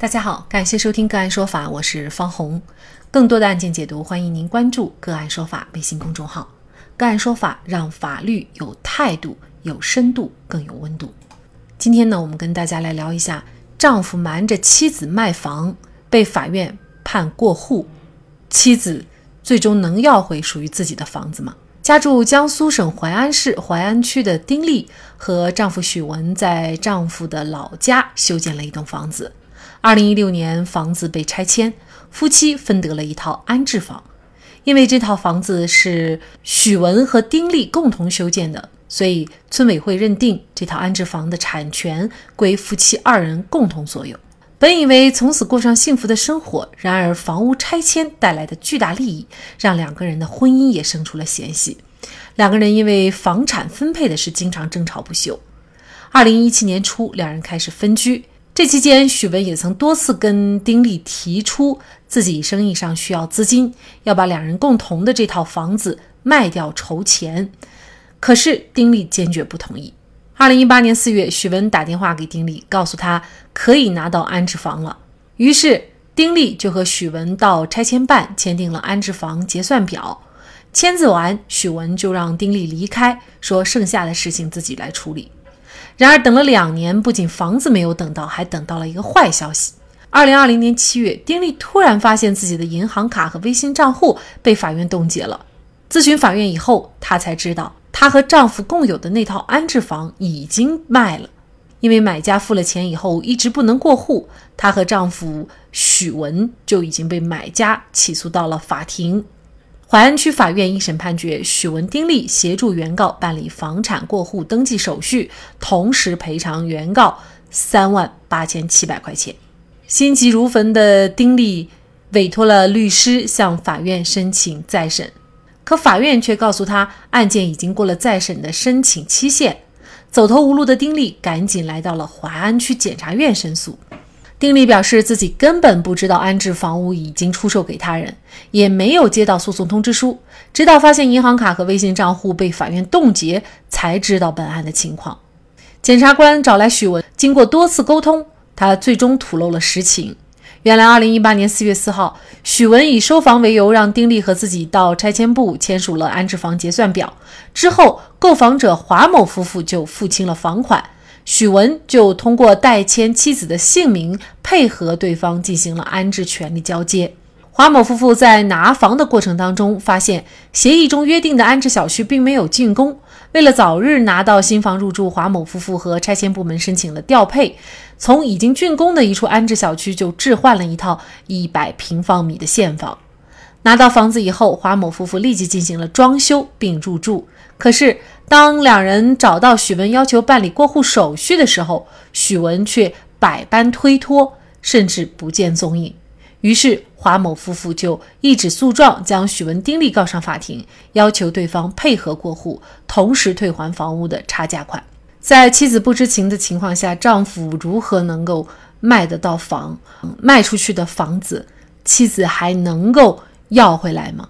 大家好，感谢收听个案说法，我是方红。更多的案件解读，欢迎您关注个案说法微信公众号。个案说法让法律有态度、有深度、更有温度。今天呢，我们跟大家来聊一下，丈夫瞒着妻子卖房，被法院判过户，妻子最终能要回属于自己的房子吗？家住江苏省淮安市淮安区的丁丽和丈夫许文在丈夫的老家修建了一栋房子。二零一六年，房子被拆迁，夫妻分得了一套安置房。因为这套房子是许文和丁丽共同修建的，所以村委会认定这套安置房的产权归夫妻二人共同所有。本以为从此过上幸福的生活，然而房屋拆迁带来的巨大利益，让两个人的婚姻也生出了嫌隙。两个人因为房产分配的事经常争吵不休。二零一七年初，两人开始分居。这期间，许文也曾多次跟丁力提出自己生意上需要资金，要把两人共同的这套房子卖掉筹钱。可是丁力坚决不同意。二零一八年四月，许文打电话给丁力，告诉他可以拿到安置房了。于是丁力就和许文到拆迁办签订了安置房结算表。签字完，许文就让丁力离开，说剩下的事情自己来处理。然而，等了两年，不仅房子没有等到，还等到了一个坏消息。二零二零年七月，丁力突然发现自己的银行卡和微信账户被法院冻结了。咨询法院以后，她才知道，她和丈夫共有的那套安置房已经卖了，因为买家付了钱以后一直不能过户，她和丈夫许文就已经被买家起诉到了法庭。淮安区法院一审判决，许文、丁力协助原告办理房产过户登记手续，同时赔偿原告三万八千七百块钱。心急如焚的丁力委托了律师向法院申请再审，可法院却告诉他案件已经过了再审的申请期限。走投无路的丁力赶紧来到了淮安区检察院申诉。丁力表示，自己根本不知道安置房屋已经出售给他人，也没有接到诉讼通知书，直到发现银行卡和微信账户被法院冻结，才知道本案的情况。检察官找来许文，经过多次沟通，他最终吐露了实情。原来，二零一八年四月四号，许文以收房为由，让丁力和自己到拆迁部签署了安置房结算表，之后，购房者华某夫妇就付清了房款。许文就通过代签妻子的姓名，配合对方进行了安置权利交接。华某夫妇在拿房的过程当中，发现协议中约定的安置小区并没有竣工。为了早日拿到新房入住，华某夫妇和拆迁部门申请了调配，从已经竣工的一处安置小区就置换了一套一百平方米的现房。拿到房子以后，华某夫妇立即进行了装修并入住。可是，当两人找到许文要求办理过户手续的时候，许文却百般推脱，甚至不见踪影。于是，华某夫妇就一纸诉状将许文、丁力告上法庭，要求对方配合过户，同时退还房屋的差价款。在妻子不知情的情况下，丈夫如何能够卖得到房？卖出去的房子，妻子还能够要回来吗？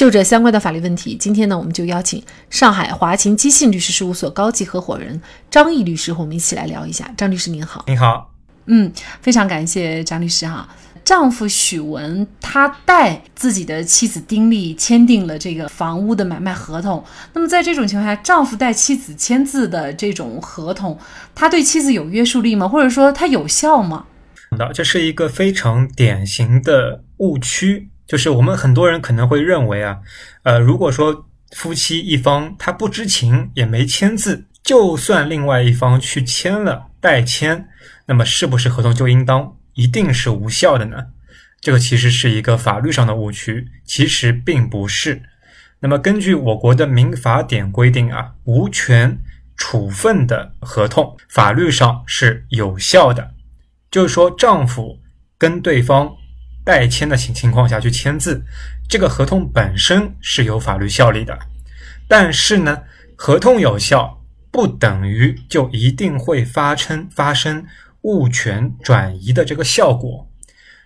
就这相关的法律问题，今天呢，我们就邀请上海华勤基信律师事务所高级合伙人张毅律师和我们一起来聊一下。张律师您好，您好，嗯，非常感谢张律师哈。丈夫许文他带自己的妻子丁丽签订了这个房屋的买卖合同，那么在这种情况下，丈夫带妻子签字的这种合同，他对妻子有约束力吗？或者说他有效吗？的，这是一个非常典型的误区。就是我们很多人可能会认为啊，呃，如果说夫妻一方他不知情也没签字，就算另外一方去签了代签，那么是不是合同就应当一定是无效的呢？这个其实是一个法律上的误区，其实并不是。那么根据我国的民法典规定啊，无权处分的合同法律上是有效的，就是说丈夫跟对方。代签的情情况下去签字，这个合同本身是有法律效力的。但是呢，合同有效不等于就一定会发生发生物权转移的这个效果。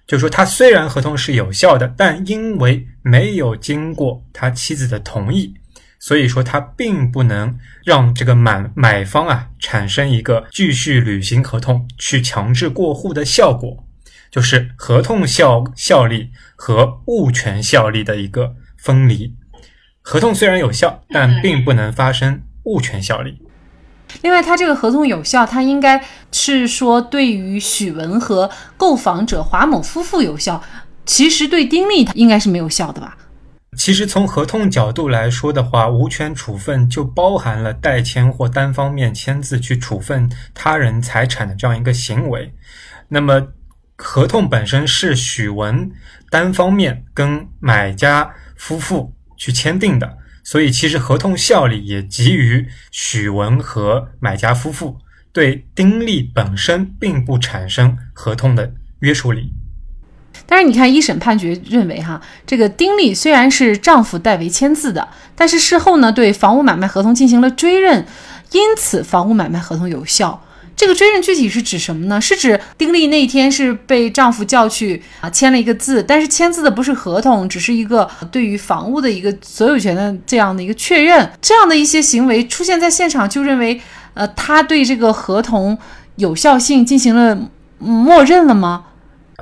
就说他虽然合同是有效的，但因为没有经过他妻子的同意，所以说他并不能让这个买买方啊产生一个继续履行合同去强制过户的效果。就是合同效效力和物权效力的一个分离。合同虽然有效，但并不能发生物权效力。另外，它这个合同有效，它应该是说对于许文和购房者华某夫妇有效，其实对丁力应该是没有效的吧？其实从合同角度来说的话，无权处分就包含了代签或单方面签字去处分他人财产的这样一个行为。那么，合同本身是许文单方面跟买家夫妇去签订的。所以，其实合同效力也基于许文和买家夫妇，对丁力本身并不产生合同的约束力。但是，你看一审判决认为，哈，这个丁力虽然是丈夫代为签字的，但是事后呢，对房屋买卖合同进行了追认，因此房屋买卖合同有效。这个追认具体是指什么呢？是指丁力那天是被丈夫叫去啊签了一个字，但是签字的不是合同，只是一个对于房屋的一个所有权的这样的一个确认。这样的一些行为出现在现场，就认为呃他对这个合同有效性进行了默认了吗？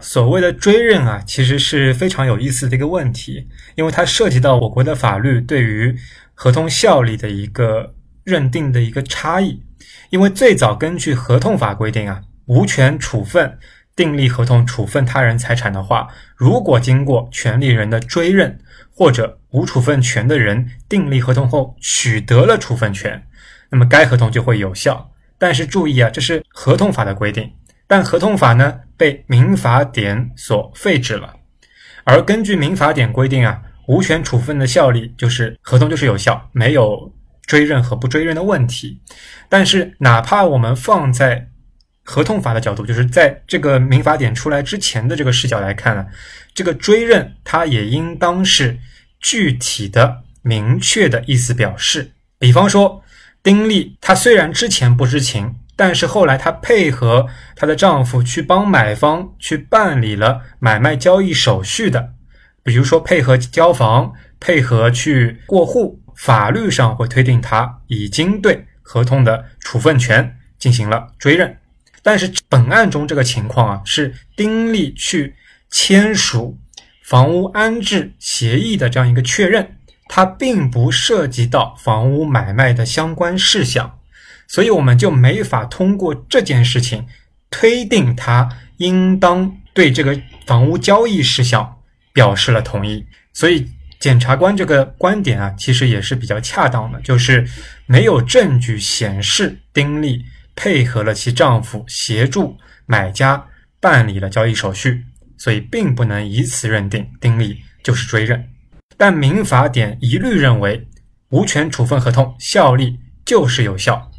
所谓的追认啊，其实是非常有意思的一个问题，因为它涉及到我国的法律对于合同效力的一个认定的一个差异。因为最早根据合同法规定啊，无权处分订立合同处分他人财产的话，如果经过权利人的追认，或者无处分权的人订立合同后取得了处分权，那么该合同就会有效。但是注意啊，这是合同法的规定，但合同法呢被民法典所废止了。而根据民法典规定啊，无权处分的效力就是合同就是有效，没有。追认和不追认的问题，但是哪怕我们放在合同法的角度，就是在这个民法典出来之前的这个视角来看呢，这个追认它也应当是具体的、明确的意思表示。比方说，丁力她虽然之前不知情，但是后来她配合她的丈夫去帮买方去办理了买卖交易手续的，比如说配合交房、配合去过户。法律上会推定他已经对合同的处分权进行了追认，但是本案中这个情况啊，是丁力去签署房屋安置协议的这样一个确认，它并不涉及到房屋买卖的相关事项，所以我们就没法通过这件事情推定他应当对这个房屋交易事项表示了同意，所以。检察官这个观点啊，其实也是比较恰当的，就是没有证据显示丁力配合了其丈夫协助买家办理了交易手续，所以并不能以此认定丁力就是追认。但民法典一律认为无权处分合同效力就是有效。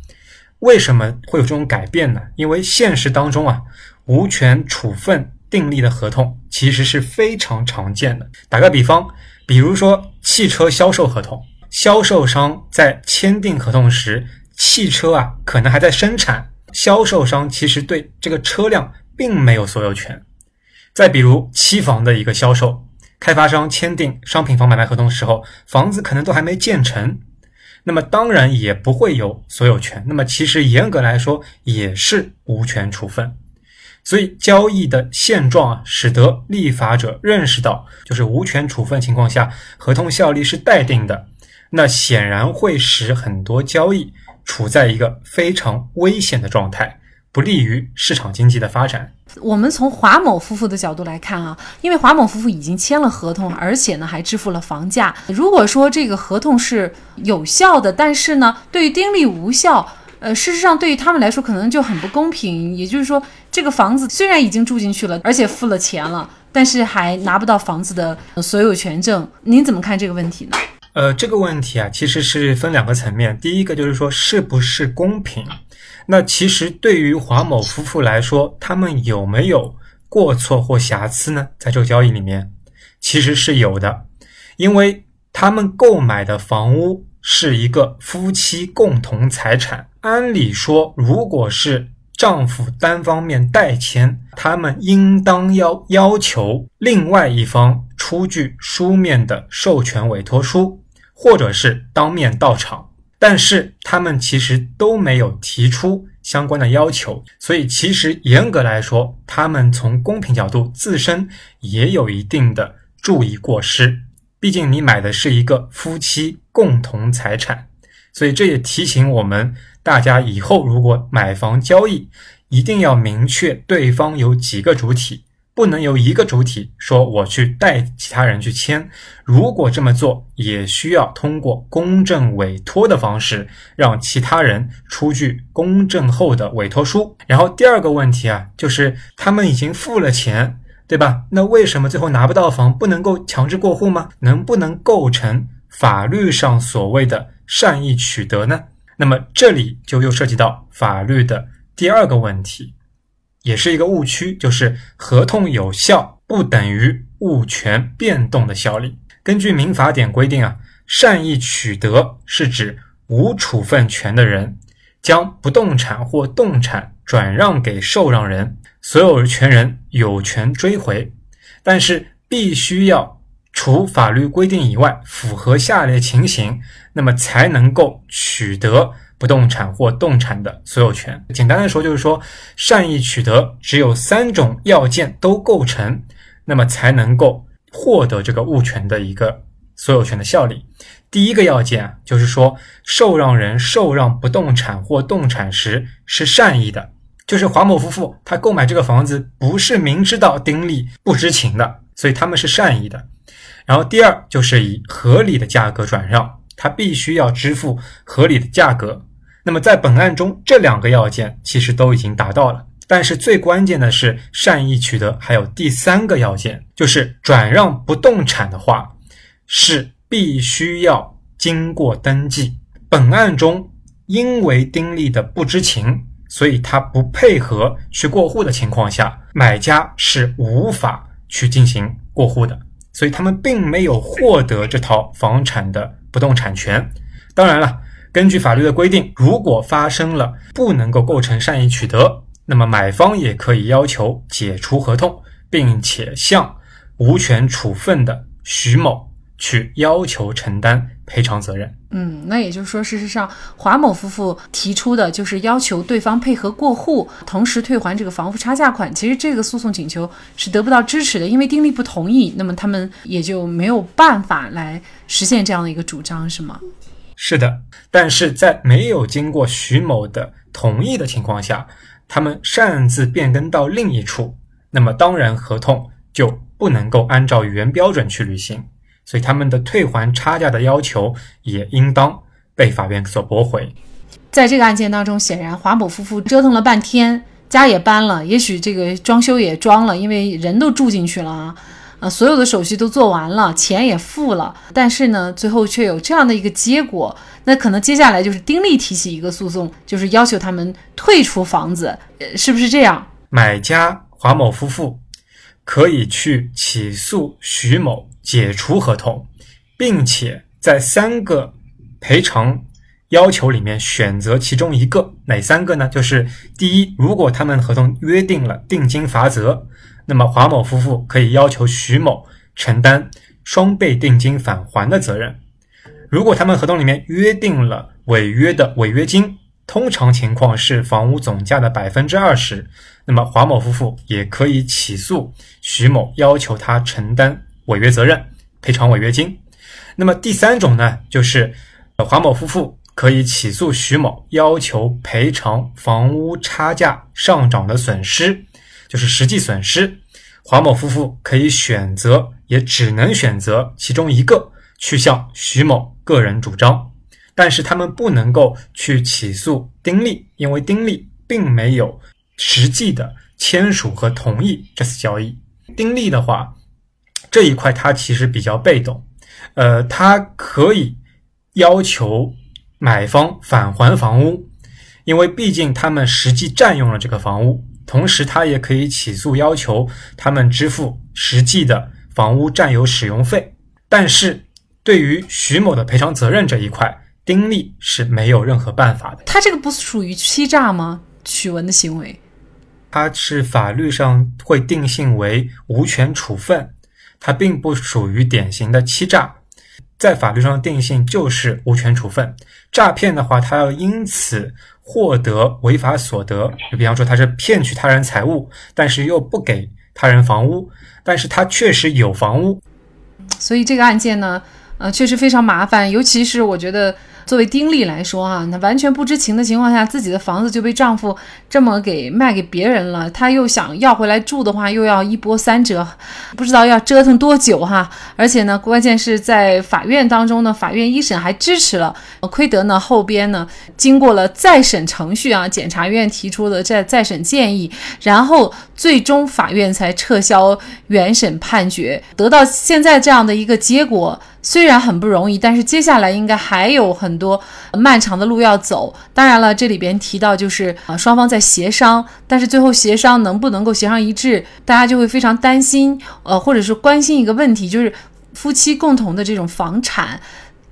为什么会有这种改变呢？因为现实当中啊，无权处分订立的合同其实是非常常见的。打个比方。比如说汽车销售合同，销售商在签订合同时，汽车啊可能还在生产，销售商其实对这个车辆并没有所有权。再比如期房的一个销售，开发商签订商品房买卖合同的时候，房子可能都还没建成，那么当然也不会有所有权。那么其实严格来说也是无权处分。所以，交易的现状啊，使得立法者认识到，就是无权处分情况下，合同效力是待定的。那显然会使很多交易处在一个非常危险的状态，不利于市场经济的发展。我们从华某夫妇的角度来看啊，因为华某夫妇已经签了合同，而且呢还支付了房价。如果说这个合同是有效的，但是呢对于丁力无效。呃，事实上，对于他们来说，可能就很不公平。也就是说，这个房子虽然已经住进去了，而且付了钱了，但是还拿不到房子的所有权证。您怎么看这个问题呢？呃，这个问题啊，其实是分两个层面。第一个就是说，是不是公平？那其实对于华某夫妇来说，他们有没有过错或瑕疵呢？在这个交易里面，其实是有的，因为他们购买的房屋是一个夫妻共同财产。按理说，如果是丈夫单方面代签，他们应当要要求另外一方出具书面的授权委托书，或者是当面到场。但是他们其实都没有提出相关的要求，所以其实严格来说，他们从公平角度自身也有一定的注意过失。毕竟你买的是一个夫妻共同财产，所以这也提醒我们大家以后如果买房交易，一定要明确对方有几个主体。不能由一个主体说我去代其他人去签，如果这么做，也需要通过公证委托的方式，让其他人出具公证后的委托书。然后第二个问题啊，就是他们已经付了钱，对吧？那为什么最后拿不到房？不能够强制过户吗？能不能构成法律上所谓的善意取得呢？那么这里就又涉及到法律的第二个问题。也是一个误区，就是合同有效不等于物权变动的效力。根据民法典规定啊，善意取得是指无处分权的人将不动产或动产转让给受让人，所有权人有权追回，但是必须要除法律规定以外符合下列情形，那么才能够取得。不动产或动产的所有权，简单的说就是说，善意取得只有三种要件都构成，那么才能够获得这个物权的一个所有权的效力。第一个要件，就是说，受让人受让不动产或动产时是善意的，就是华某夫妇他购买这个房子不是明知道丁力不知情的，所以他们是善意的。然后第二就是以合理的价格转让，他必须要支付合理的价格。那么在本案中，这两个要件其实都已经达到了，但是最关键的是善意取得，还有第三个要件，就是转让不动产的话，是必须要经过登记。本案中，因为丁力的不知情，所以他不配合去过户的情况下，买家是无法去进行过户的，所以他们并没有获得这套房产的不动产权。当然了。根据法律的规定，如果发生了不能够构成善意取得，那么买方也可以要求解除合同，并且向无权处分的徐某去要求承担赔偿责任。嗯，那也就是说，事实上，华某夫妇提出的就是要求对方配合过户，同时退还这个房屋差价款。其实这个诉讼请求是得不到支持的，因为丁力不同意，那么他们也就没有办法来实现这样的一个主张，是吗？是的，但是在没有经过徐某的同意的情况下，他们擅自变更到另一处，那么当然合同就不能够按照原标准去履行，所以他们的退还差价的要求也应当被法院所驳回。在这个案件当中，显然华某夫妇折腾了半天，家也搬了，也许这个装修也装了，因为人都住进去了啊。啊，所有的手续都做完了，钱也付了，但是呢，最后却有这样的一个结果。那可能接下来就是丁力提起一个诉讼，就是要求他们退出房子，呃，是不是这样？买家华某夫妇可以去起诉徐某解除合同，并且在三个赔偿要求里面选择其中一个，哪三个呢？就是第一，如果他们合同约定了定金罚则。那么华某夫妇可以要求徐某承担双倍定金返还的责任。如果他们合同里面约定了违约的违约金，通常情况是房屋总价的百分之二十，那么华某夫妇也可以起诉徐某，要求他承担违约责任，赔偿违约金。那么第三种呢，就是华某夫妇可以起诉徐某，要求赔偿房屋差价上涨的损失。就是实际损失，华某夫妇可以选择，也只能选择其中一个去向徐某个人主张，但是他们不能够去起诉丁力，因为丁力并没有实际的签署和同意这次交易。丁力的话，这一块他其实比较被动，呃，他可以要求买方返还房屋，因为毕竟他们实际占用了这个房屋。同时，他也可以起诉要求他们支付实际的房屋占有使用费。但是，对于徐某的赔偿责任这一块，丁力是没有任何办法的。他这个不属于欺诈吗？许文的行为，他是法律上会定性为无权处分，它并不属于典型的欺诈。在法律上定性就是无权处分。诈骗的话，他要因此获得违法所得，就比方说他是骗取他人财物，但是又不给他人房屋，但是他确实有房屋，所以这个案件呢，呃，确实非常麻烦，尤其是我觉得。作为丁力来说啊，那完全不知情的情况下，自己的房子就被丈夫这么给卖给别人了，她又想要回来住的话，又要一波三折，不知道要折腾多久哈。而且呢，关键是在法院当中呢，法院一审还支持了，亏得呢后边呢经过了再审程序啊，检察院提出的再再审建议，然后最终法院才撤销原审判决，得到现在这样的一个结果。虽然很不容易，但是接下来应该还有很多漫长的路要走。当然了，这里边提到就是啊，双方在协商，但是最后协商能不能够协商一致，大家就会非常担心，呃，或者是关心一个问题，就是夫妻共同的这种房产，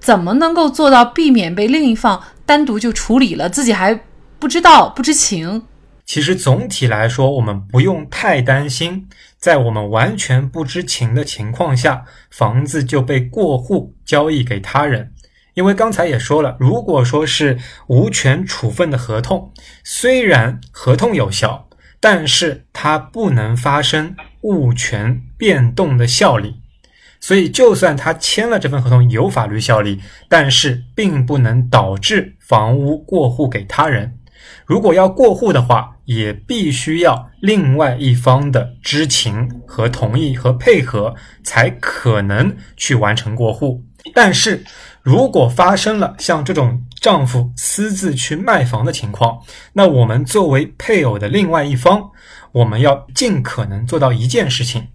怎么能够做到避免被另一方单独就处理了，自己还不知道不知情。其实总体来说，我们不用太担心，在我们完全不知情的情况下，房子就被过户交易给他人。因为刚才也说了，如果说是无权处分的合同，虽然合同有效，但是它不能发生物权变动的效力。所以，就算他签了这份合同有法律效力，但是并不能导致房屋过户给他人。如果要过户的话，也必须要另外一方的知情和同意和配合，才可能去完成过户。但是如果发生了像这种丈夫私自去卖房的情况，那我们作为配偶的另外一方，我们要尽可能做到一件事情，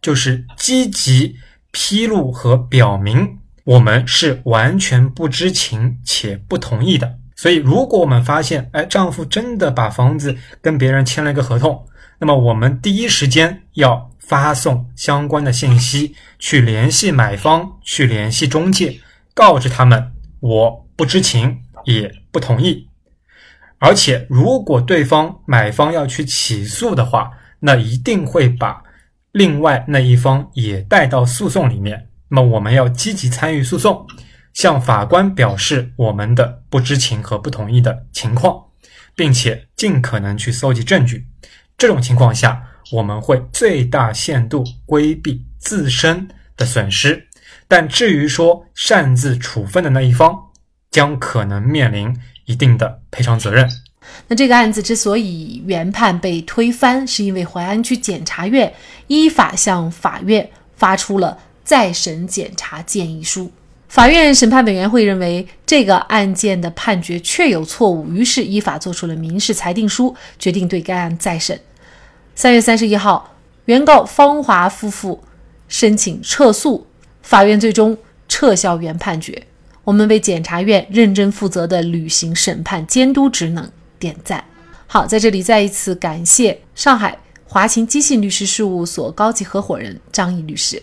就是积极披露和表明我们是完全不知情且不同意的。所以，如果我们发现，哎，丈夫真的把房子跟别人签了一个合同，那么我们第一时间要发送相关的信息，去联系买方，去联系中介，告知他们我不知情，也不同意。而且，如果对方买方要去起诉的话，那一定会把另外那一方也带到诉讼里面。那么，我们要积极参与诉讼。向法官表示我们的不知情和不同意的情况，并且尽可能去搜集证据。这种情况下，我们会最大限度规避自身的损失。但至于说擅自处分的那一方，将可能面临一定的赔偿责任。那这个案子之所以原判被推翻，是因为淮安区检察院依法向法院发出了再审检察建议书。法院审判委员会认为这个案件的判决确有错误，于是依法作出了民事裁定书，决定对该案再审。三月三十一号，原告方华夫妇申请撤诉，法院最终撤销原判决。我们为检察院认真负责的履行审判监督职能点赞。好，在这里再一次感谢上海华勤基信律师事务所高级合伙人张毅律师。